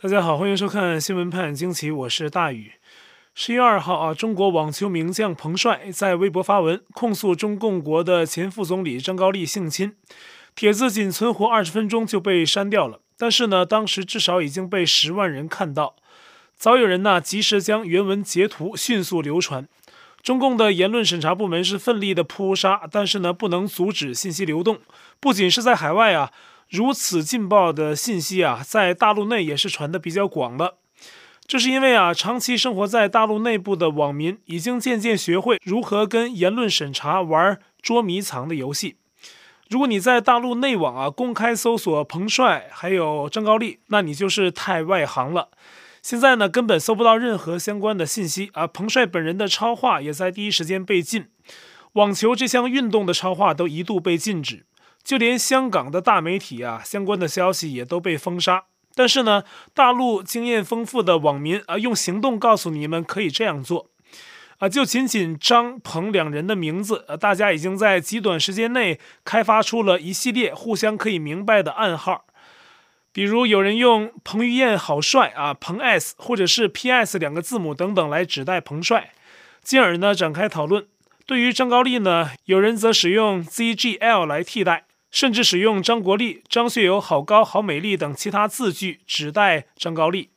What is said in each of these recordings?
大家好，欢迎收看新闻判惊奇，我是大宇。十一月二号啊，中国网球名将彭帅在微博发文控诉中共国的前副总理张高丽性侵，帖子仅存活二十分钟就被删掉了。但是呢，当时至少已经被十万人看到，早有人呢及时将原文截图迅速流传。中共的言论审查部门是奋力的扑杀，但是呢，不能阻止信息流动。不仅是在海外啊。如此劲爆的信息啊，在大陆内也是传得比较广的。这是因为啊，长期生活在大陆内部的网民已经渐渐学会如何跟言论审查玩捉迷藏的游戏。如果你在大陆内网啊公开搜索彭帅还有张高丽，那你就是太外行了。现在呢，根本搜不到任何相关的信息啊。彭帅本人的超话也在第一时间被禁，网球这项运动的超话都一度被禁止。就连香港的大媒体啊，相关的消息也都被封杀。但是呢，大陆经验丰富的网民啊，用行动告诉你们可以这样做啊。就仅仅张鹏两人的名字，啊，大家已经在极短时间内开发出了一系列互相可以明白的暗号。比如有人用“彭于晏好帅啊”、“彭 S” 或者是 “PS” 两个字母等等来指代彭帅，进而呢展开讨论。对于张高丽呢，有人则使用 “ZGL” 来替代。甚至使用张国立、张学友好高好美丽等其他字句指代张高丽。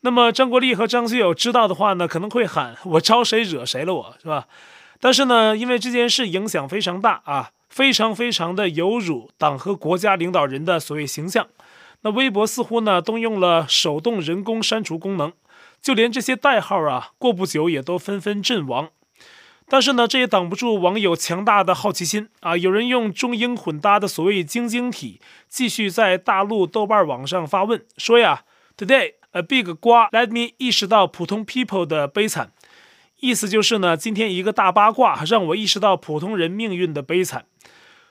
那么张国立和张学友知道的话呢，可能会喊“我招谁惹谁了我”，是吧？但是呢，因为这件事影响非常大啊，非常非常的有辱党和国家领导人的所谓形象。那微博似乎呢动用了手动人工删除功能，就连这些代号啊，过不久也都纷纷阵亡。但是呢，这也挡不住网友强大的好奇心啊！有人用中英混搭的所谓“晶晶体”继续在大陆豆瓣网上发问，说呀：“Today a big 瓜 let me 意识到普通 people 的悲惨。”意思就是呢，今天一个大八卦让我意识到普通人命运的悲惨。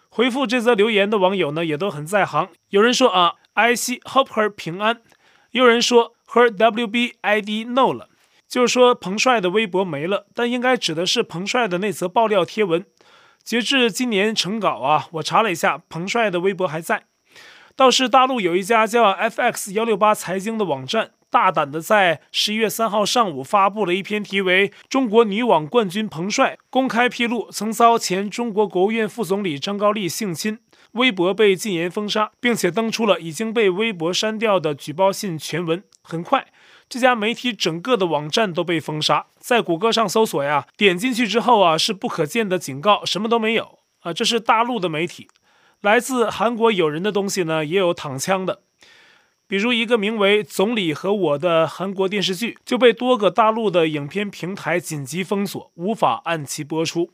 回复这则留言的网友呢，也都很在行。有人说啊，I see hope her 平安；有人说 her W B I D know 了。就是说，彭帅的微博没了，但应该指的是彭帅的那则爆料贴文。截至今年成稿啊，我查了一下，彭帅的微博还在。倒是大陆有一家叫 FX 幺六八财经的网站，大胆的在十一月三号上午发布了一篇题为《中国女网冠军彭帅公开披露曾遭前中国国务院副总理张高丽性侵》，微博被禁言封杀，并且登出了已经被微博删掉的举报信全文。很快。这家媒体整个的网站都被封杀，在谷歌上搜索呀，点进去之后啊，是不可见的警告，什么都没有啊。这是大陆的媒体，来自韩国友人的东西呢，也有躺枪的，比如一个名为《总理和我》的韩国电视剧就被多个大陆的影片平台紧急封锁，无法按期播出。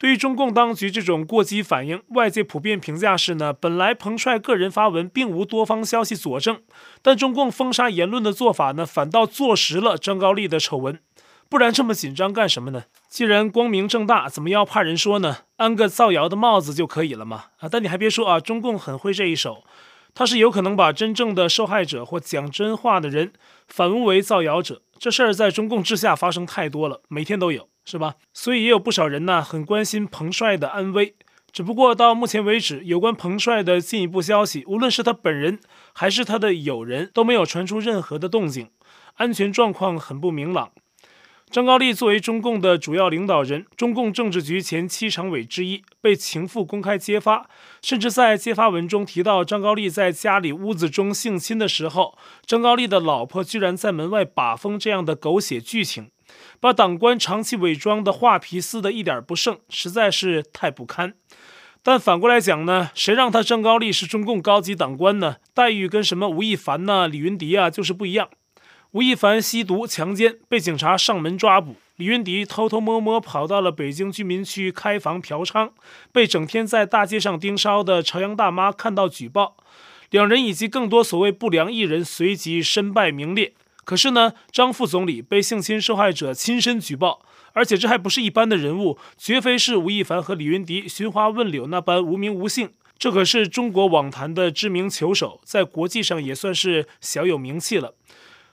对于中共当局这种过激反应，外界普遍评价是呢，本来彭帅个人发文并无多方消息佐证，但中共封杀言论的做法呢，反倒坐实了张高丽的丑闻。不然这么紧张干什么呢？既然光明正大，怎么要怕人说呢？安个造谣的帽子就可以了嘛。啊，但你还别说啊，中共很会这一手，他是有可能把真正的受害者或讲真话的人反诬为造谣者。这事儿在中共治下发生太多了，每天都有。是吧？所以也有不少人呢，很关心彭帅的安危。只不过到目前为止，有关彭帅的进一步消息，无论是他本人还是他的友人，都没有传出任何的动静，安全状况很不明朗。张高丽作为中共的主要领导人，中共政治局前七常委之一，被情妇公开揭发，甚至在揭发文中提到张高丽在家里屋子中性侵的时候，张高丽的老婆居然在门外把风，这样的狗血剧情。把党官长期伪装的画皮撕得一点不剩，实在是太不堪。但反过来讲呢，谁让他张高丽是中共高级党官呢？待遇跟什么吴亦凡呐、李云迪啊就是不一样。吴亦凡吸毒强奸被警察上门抓捕，李云迪偷偷摸摸跑到了北京居民区开房嫖娼，被整天在大街上盯梢的朝阳大妈看到举报，两人以及更多所谓不良艺人随即身败名裂。可是呢，张副总理被性侵受害者亲身举报，而且这还不是一般的人物，绝非是吴亦凡和李云迪寻花问柳那般无名无姓。这可是中国网坛的知名球手，在国际上也算是小有名气了。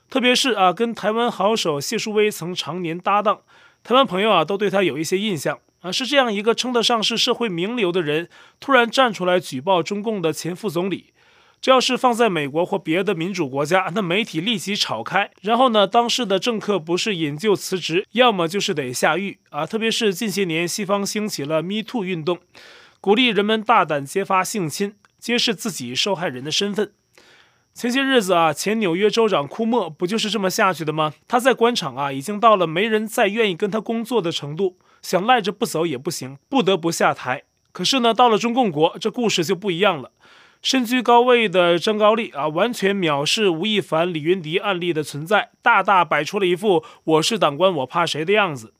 特别是啊，跟台湾好手谢淑薇曾常年搭档，台湾朋友啊都对他有一些印象啊。是这样一个称得上是社会名流的人，突然站出来举报中共的前副总理。这要是放在美国或别的民主国家，那媒体立即炒开，然后呢，当时的政客不是引咎辞职，要么就是得下狱啊。特别是近些年，西方兴起了 Me Too 运动，鼓励人们大胆揭发性侵，揭示自己受害人的身份。前些日子啊，前纽约州长库莫不就是这么下去的吗？他在官场啊，已经到了没人再愿意跟他工作的程度，想赖着不走也不行，不得不下台。可是呢，到了中共国，这故事就不一样了。身居高位的张高丽啊，完全藐视吴亦凡、李云迪案例的存在，大大摆出了一副“我是党官，我怕谁”的样子。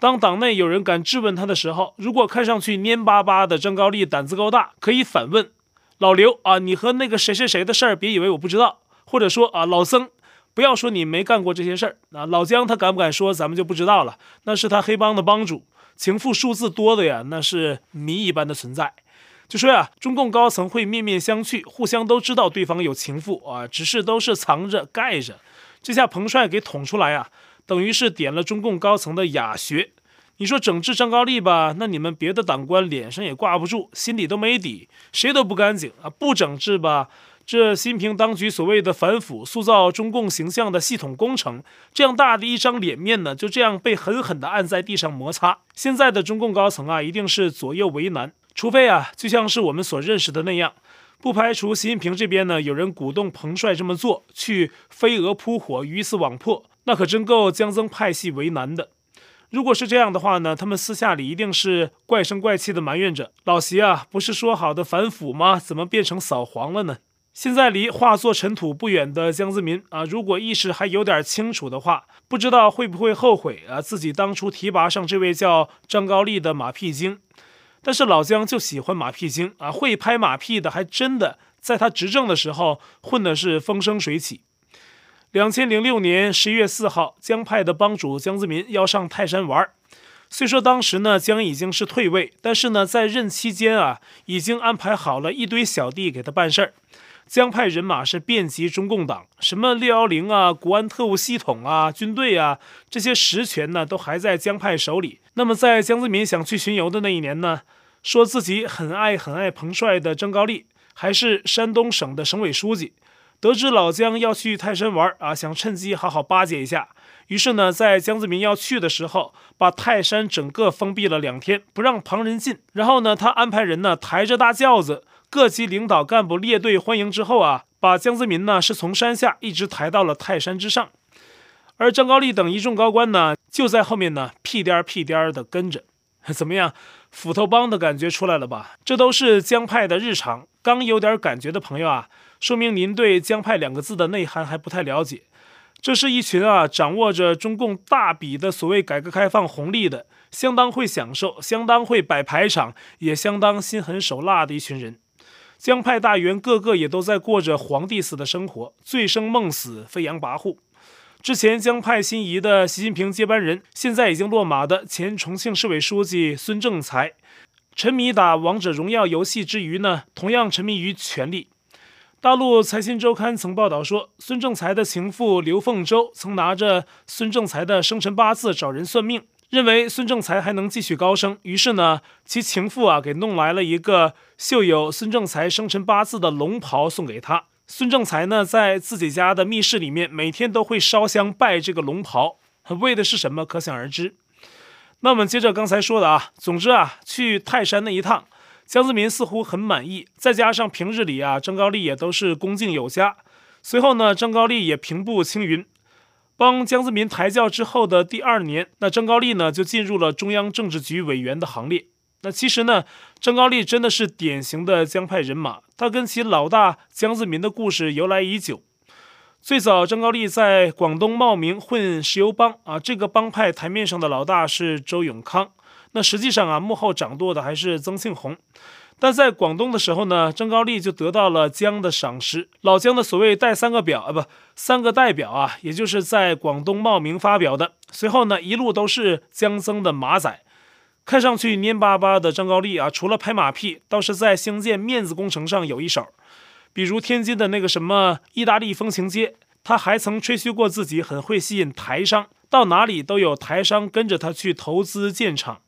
当党内有人敢质问他的时候，如果看上去蔫巴巴的张高丽胆子够大，可以反问。老刘啊，你和那个谁谁谁的事儿，别以为我不知道。或者说啊，老曾，不要说你没干过这些事儿。啊，老姜他敢不敢说，咱们就不知道了。那是他黑帮的帮主，情妇数字多的呀，那是谜一般的存在。就说呀，中共高层会面面相觑，互相都知道对方有情妇啊，只是都是藏着盖着。这下彭帅给捅出来啊，等于是点了中共高层的哑穴。你说整治张高丽吧，那你们别的党官脸上也挂不住，心里都没底，谁都不干净啊！不整治吧，这习近平当局所谓的反腐、塑造中共形象的系统工程，这样大的一张脸面呢，就这样被狠狠地按在地上摩擦。现在的中共高层啊，一定是左右为难，除非啊，就像是我们所认识的那样，不排除习近平这边呢，有人鼓动彭帅这么做，去飞蛾扑火、鱼死网破，那可真够江增派系为难的。如果是这样的话呢，他们私下里一定是怪声怪气的埋怨着老习啊，不是说好的反腐吗？怎么变成扫黄了呢？现在离化作尘土不远的江泽民啊，如果意识还有点清楚的话，不知道会不会后悔啊，自己当初提拔上这位叫张高丽的马屁精。但是老江就喜欢马屁精啊，会拍马屁的，还真的在他执政的时候混的是风生水起。两千零六年十一月四号，江派的帮主江泽民要上泰山玩。虽说当时呢，江已经是退位，但是呢，在任期间啊，已经安排好了一堆小弟给他办事儿。江派人马是遍及中共党，什么六幺零啊、国安特务系统啊、军队啊，这些实权呢，都还在江派手里。那么，在江泽民想去巡游的那一年呢，说自己很爱很爱彭帅的张高丽，还是山东省的省委书记。得知老江要去泰山玩啊，想趁机好好巴结一下。于是呢，在江泽民要去的时候，把泰山整个封闭了两天，不让旁人进。然后呢，他安排人呢抬着大轿子，各级领导干部列队欢迎之后啊，把江泽民呢是从山下一直抬到了泰山之上。而张高丽等一众高官呢，就在后面呢屁颠儿屁颠儿的跟着。怎么样，斧头帮的感觉出来了吧？这都是江派的日常。刚有点感觉的朋友啊。说明您对“江派”两个字的内涵还不太了解。这是一群啊，掌握着中共大笔的所谓改革开放红利的，相当会享受、相当会摆排场，也相当心狠手辣的一群人。江派大员个个也都在过着皇帝似的生活，醉生梦死、飞扬跋扈。之前江派心仪的习近平接班人，现在已经落马的前重庆市委书记孙政才，沉迷打王者荣耀游戏之余呢，同样沉迷于权力。大陆财新周刊曾报道说，孙正才的情妇刘凤洲曾拿着孙正才的生辰八字找人算命，认为孙正才还能继续高升。于是呢，其情妇啊给弄来了一个绣有孙正才生辰八字的龙袍送给他。孙正才呢，在自己家的密室里面每天都会烧香拜这个龙袍，为的是什么？可想而知。那我们接着刚才说的啊，总之啊，去泰山那一趟。江泽民似乎很满意，再加上平日里啊，张高丽也都是恭敬有加。随后呢，张高丽也平步青云，帮江泽民抬轿之后的第二年，那张高丽呢就进入了中央政治局委员的行列。那其实呢，张高丽真的是典型的江派人马，他跟其老大江泽民的故事由来已久。最早，张高丽在广东茂名混石油帮啊，这个帮派台面上的老大是周永康。那实际上啊，幕后掌舵的还是曾庆红，但在广东的时候呢，张高丽就得到了江的赏识。老江的所谓带三个表啊，不，三个代表啊，也就是在广东茂名发表的。随后呢，一路都是江曾的马仔。看上去蔫巴巴的张高丽啊，除了拍马屁，倒是在兴建面子工程上有一手。比如天津的那个什么意大利风情街，他还曾吹嘘过自己很会吸引台商，到哪里都有台商跟着他去投资建厂。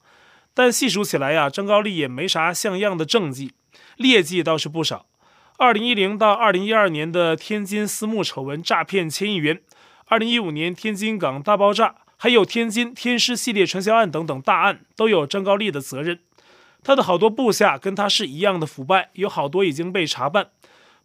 但细数起来呀，张高丽也没啥像样的政绩，劣迹倒是不少。二零一零到二零一二年的天津私募丑闻诈骗千亿元，二零一五年天津港大爆炸，还有天津天狮系列传销案等等大案，都有张高丽的责任。他的好多部下跟他是一样的腐败，有好多已经被查办，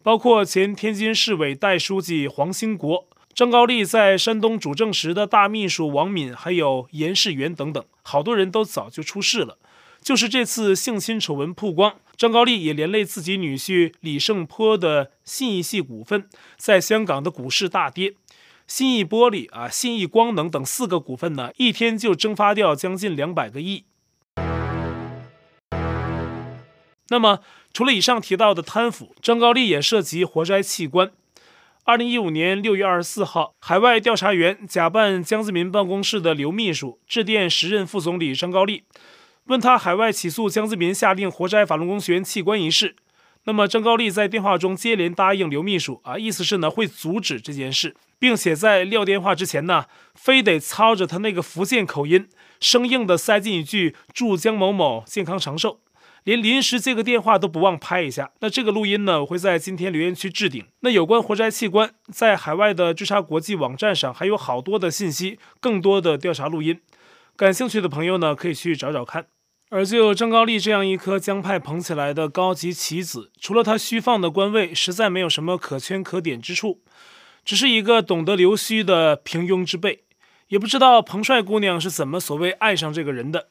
包括前天津市委代书记黄兴国。张高丽在山东主政时的大秘书王敏，还有严世元等等，好多人都早就出事了。就是这次性侵丑闻曝光，张高丽也连累自己女婿李胜坡的信义系股份在香港的股市大跌，信义玻璃啊、信义光能等四个股份呢，一天就蒸发掉将近两百个亿。那么，除了以上提到的贪腐，张高丽也涉及活摘器官。二零一五年六月二十四号，海外调查员假扮江泽民办公室的刘秘书，致电时任副总理张高丽，问他海外起诉江泽民下令活摘法轮功学员器官一事。那么张高丽在电话中接连答应刘秘书啊，意思是呢会阻止这件事，并且在撂电话之前呢，非得操着他那个福建口音，生硬的塞进一句“祝江某某健康长寿”。连临时接个电话都不忘拍一下。那这个录音呢，我会在今天留言区置顶。那有关活摘器官，在海外的追查国际网站上还有好多的信息，更多的调查录音。感兴趣的朋友呢，可以去找找看。而就张高丽这样一颗江派捧起来的高级棋子，除了他虚放的官位，实在没有什么可圈可点之处，只是一个懂得留须的平庸之辈。也不知道彭帅姑娘是怎么所谓爱上这个人的。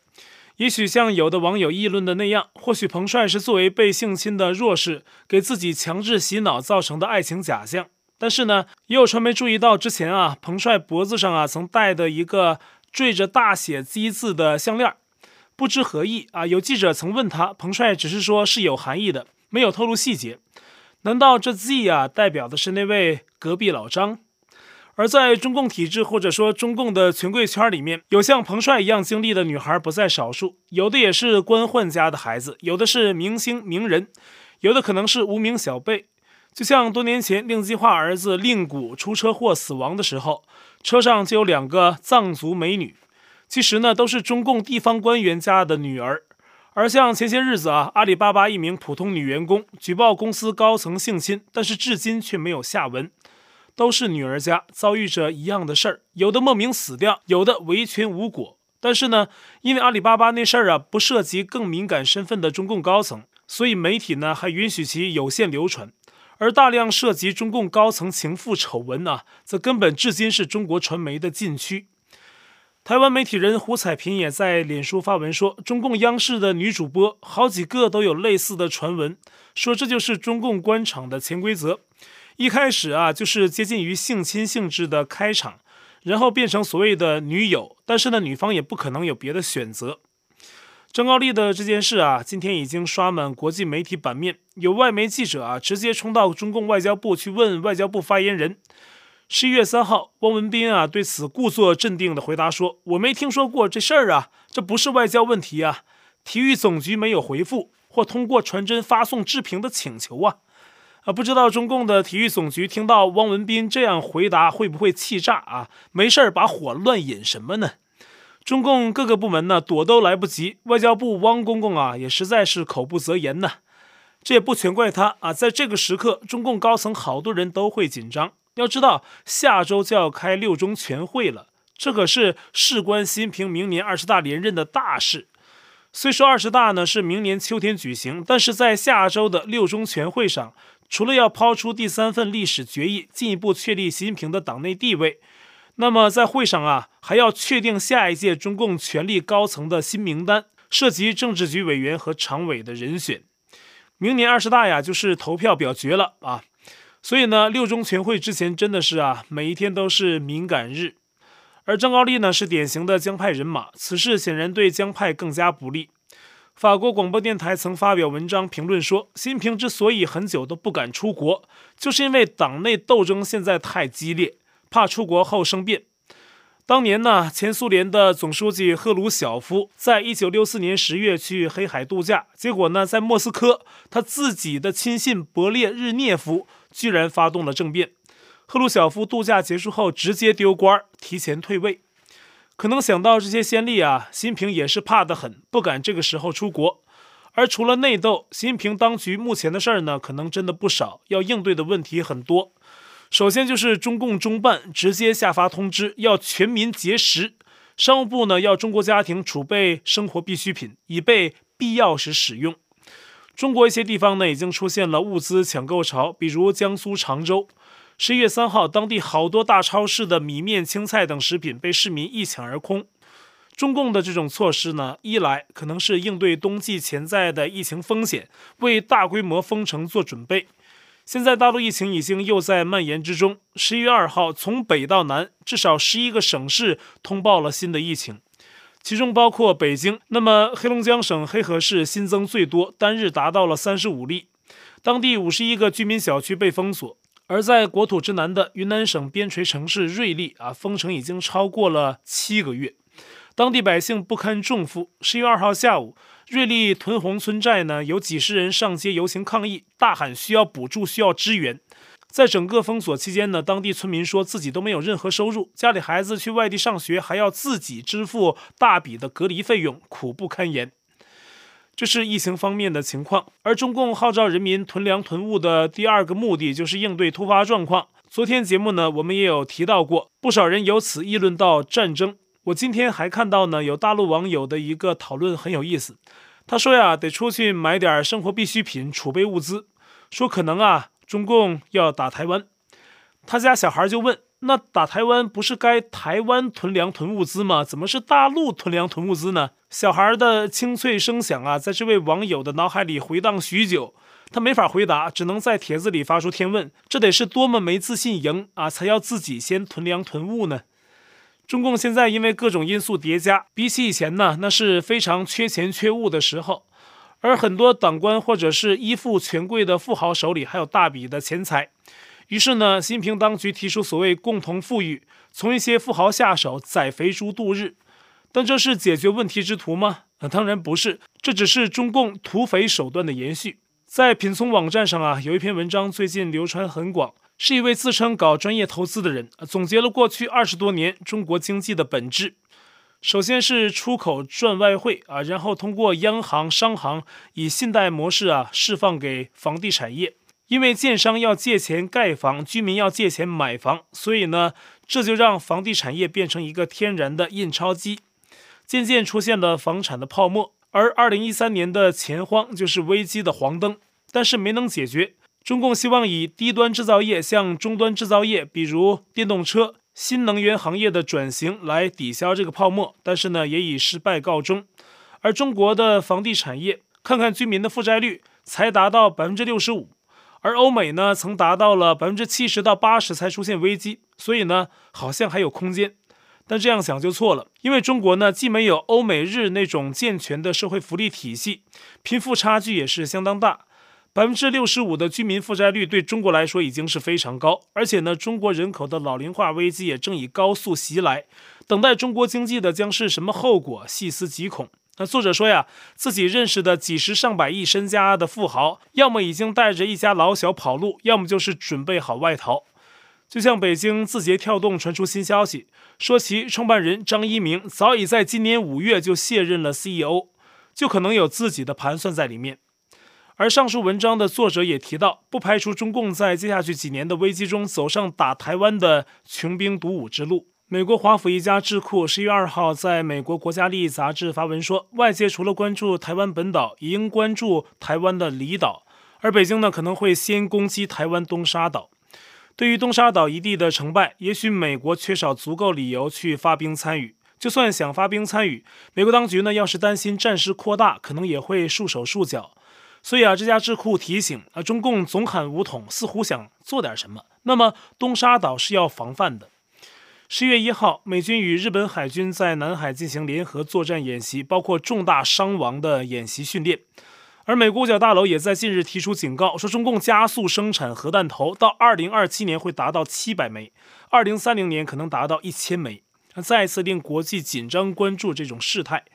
也许像有的网友议论的那样，或许彭帅是作为被性侵的弱势，给自己强制洗脑造成的爱情假象。但是呢，也有传媒注意到之前啊，彭帅脖子上啊曾戴的一个缀着大写 Z 字的项链，不知何意啊。有记者曾问他，彭帅只是说是有含义的，没有透露细节。难道这 Z 啊代表的是那位隔壁老张？而在中共体制或者说中共的权贵圈儿里面，有像彭帅一样经历的女孩不在少数，有的也是官宦家的孩子，有的是明星名人，有的可能是无名小辈。就像多年前令计划儿子令谷出车祸死亡的时候，车上就有两个藏族美女，其实呢都是中共地方官员家的女儿。而像前些日子啊，阿里巴巴一名普通女员工举报公司高层性侵，但是至今却没有下文。都是女儿家遭遇着一样的事儿，有的莫名死掉，有的维权无果。但是呢，因为阿里巴巴那事儿啊不涉及更敏感身份的中共高层，所以媒体呢还允许其有限流传。而大量涉及中共高层情妇丑闻呢，则根本至今是中国传媒的禁区。台湾媒体人胡彩萍也在脸书发文说，中共央视的女主播好几个都有类似的传闻，说这就是中共官场的潜规则。一开始啊，就是接近于性侵性质的开场，然后变成所谓的女友，但是呢，女方也不可能有别的选择。张高丽的这件事啊，今天已经刷满国际媒体版面，有外媒记者啊，直接冲到中共外交部去问外交部发言人。十一月三号，汪文斌啊对此故作镇定地回答说：“我没听说过这事儿啊，这不是外交问题啊，体育总局没有回复或通过传真发送置评的请求啊。”啊，不知道中共的体育总局听到汪文斌这样回答会不会气炸啊？没事儿把火乱引什么呢？中共各个部门呢躲都来不及，外交部汪公公啊也实在是口不择言呐。这也不全怪他啊，在这个时刻，中共高层好多人都会紧张。要知道下周就要开六中全会了，这可是事关习近平明年二十大连任的大事。虽说二十大呢是明年秋天举行，但是在下周的六中全会上。除了要抛出第三份历史决议，进一步确立习近平的党内地位，那么在会上啊，还要确定下一届中共权力高层的新名单，涉及政治局委员和常委的人选。明年二十大呀，就是投票表决了啊。所以呢，六中全会之前真的是啊，每一天都是敏感日。而张高丽呢，是典型的江派人马，此事显然对江派更加不利。法国广播电台曾发表文章评论说，习近平之所以很久都不敢出国，就是因为党内斗争现在太激烈，怕出国后生变。当年呢，前苏联的总书记赫鲁晓夫在一九六四年十月去黑海度假，结果呢，在莫斯科，他自己的亲信勃列日涅夫居然发动了政变。赫鲁晓夫度假结束后直接丢官，提前退位。可能想到这些先例啊，习近平也是怕得很，不敢这个时候出国。而除了内斗，习近平当局目前的事儿呢，可能真的不少，要应对的问题很多。首先就是中共中办直接下发通知，要全民节食。商务部呢，要中国家庭储备生活必需品，以备必要时使用。中国一些地方呢，已经出现了物资抢购潮，比如江苏常州，十一月三号，当地好多大超市的米面、青菜等食品被市民一抢而空。中共的这种措施呢，一来可能是应对冬季潜在的疫情风险，为大规模封城做准备。现在大陆疫情已经又在蔓延之中。十一月二号，从北到南，至少十一个省市通报了新的疫情，其中包括北京。那么黑龙江省黑河市新增最多，单日达到了三十五例，当地五十一个居民小区被封锁。而在国土之南的云南省边陲城市瑞丽啊，封城已经超过了七个月，当地百姓不堪重负。十一月二号下午。瑞丽屯红村寨呢，有几十人上街游行抗议，大喊需要补助、需要支援。在整个封锁期间呢，当地村民说自己都没有任何收入，家里孩子去外地上学还要自己支付大笔的隔离费用，苦不堪言。这是疫情方面的情况。而中共号召人民囤粮囤物的第二个目的，就是应对突发状况。昨天节目呢，我们也有提到过，不少人由此议论到战争。我今天还看到呢，有大陆网友的一个讨论很有意思。他说呀，得出去买点生活必需品，储备物资。说可能啊，中共要打台湾。他家小孩就问：那打台湾不是该台湾囤粮囤物资吗？怎么是大陆囤粮囤物资呢？小孩的清脆声响啊，在这位网友的脑海里回荡许久。他没法回答，只能在帖子里发出天问：这得是多么没自信赢啊，才要自己先囤粮囤物呢？中共现在因为各种因素叠加，比起以前呢，那是非常缺钱缺物的时候，而很多党官或者是依附权贵的富豪手里还有大笔的钱财，于是呢，习近平当局提出所谓共同富裕，从一些富豪下手宰肥猪度日，但这是解决问题之途吗？那当然不是，这只是中共土匪手段的延续。在品聪网站上啊，有一篇文章最近流传很广。是一位自称搞专业投资的人，总结了过去二十多年中国经济的本质。首先是出口赚外汇啊，然后通过央行、商行以信贷模式啊释放给房地产业，因为建商要借钱盖房，居民要借钱买房，所以呢，这就让房地产业变成一个天然的印钞机，渐渐出现了房产的泡沫。而二零一三年的钱荒就是危机的黄灯，但是没能解决。中共希望以低端制造业向中端制造业，比如电动车、新能源行业的转型来抵消这个泡沫，但是呢，也以失败告终。而中国的房地产业，看看居民的负债率才达到百分之六十五，而欧美呢，曾达到了百分之七十到八十才出现危机，所以呢，好像还有空间。但这样想就错了，因为中国呢，既没有欧美日那种健全的社会福利体系，贫富差距也是相当大。百分之六十五的居民负债率对中国来说已经是非常高，而且呢，中国人口的老龄化危机也正以高速袭来，等待中国经济的将是什么后果？细思极恐。那作者说呀，自己认识的几十上百亿身家的富豪，要么已经带着一家老小跑路，要么就是准备好外逃。就像北京字节跳动传出新消息，说其创办人张一鸣早已在今年五月就卸任了 CEO，就可能有自己的盘算在里面。而上述文章的作者也提到，不排除中共在接下去几年的危机中走上打台湾的穷兵黩武之路。美国华府一家智库十一月二号在美国国家利益杂志发文说，外界除了关注台湾本岛，也应关注台湾的离岛，而北京呢可能会先攻击台湾东沙岛。对于东沙岛一地的成败，也许美国缺少足够理由去发兵参与。就算想发兵参与，美国当局呢要是担心战事扩大，可能也会束手束脚。所以啊，这家智库提醒啊，中共总喊武统，似乎想做点什么。那么东沙岛是要防范的。十月一号，美军与日本海军在南海进行联合作战演习，包括重大伤亡的演习训练。而美国五角大楼也在近日提出警告，说中共加速生产核弹头，到二零二七年会达到七百枚，二零三零年可能达到一千枚，再次令国际紧张关注这种事态。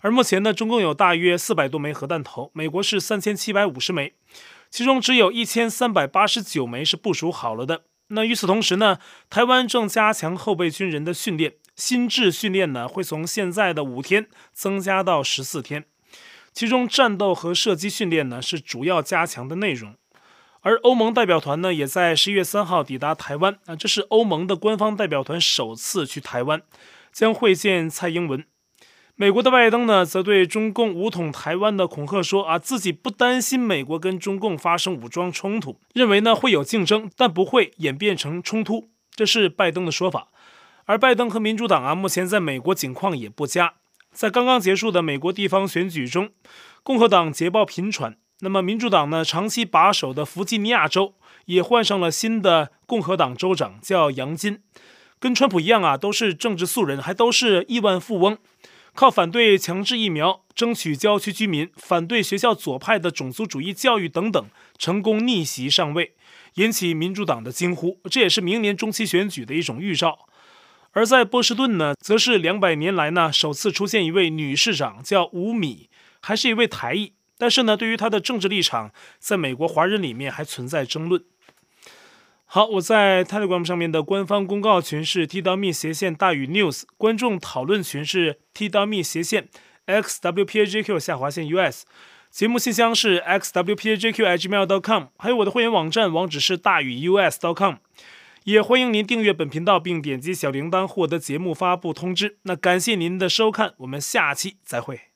而目前呢，中共有大约四百多枚核弹头，美国是三千七百五十枚，其中只有一千三百八十九枚是部署好了的。那与此同时呢，台湾正加强后备军人的训练，新制训练呢会从现在的五天增加到十四天。其中战斗和射击训练呢是主要加强的内容。而欧盟代表团呢也在十一月三号抵达台湾啊，这是欧盟的官方代表团首次去台湾，将会见蔡英文。美国的拜登呢，则对中共武统台湾的恐吓说啊，自己不担心美国跟中共发生武装冲突，认为呢会有竞争，但不会演变成冲突。这是拜登的说法。而拜登和民主党啊，目前在美国境况也不佳，在刚刚结束的美国地方选举中，共和党捷报频传，那么民主党呢，长期把守的弗吉尼亚州也换上了新的共和党州长，叫杨金，跟川普一样啊，都是政治素人，还都是亿万富翁。靠反对强制疫苗、争取郊区居民、反对学校左派的种族主义教育等等，成功逆袭上位，引起民主党的惊呼。这也是明年中期选举的一种预兆。而在波士顿呢，则是两百年来呢首次出现一位女市长，叫吴米，还是一位台裔。但是呢，对于她的政治立场，在美国华人里面还存在争论。好，我在 Telegram 上面的官方公告群是 t.me 斜线大于 news，观众讨论群是 t.me 斜线 xwpajq 下划线 us，节目信箱是 xwpajq@gmail.com，还有我的会员网站网址是大于 us.com，也欢迎您订阅本频道并点击小铃铛获得节目发布通知。那感谢您的收看，我们下期再会。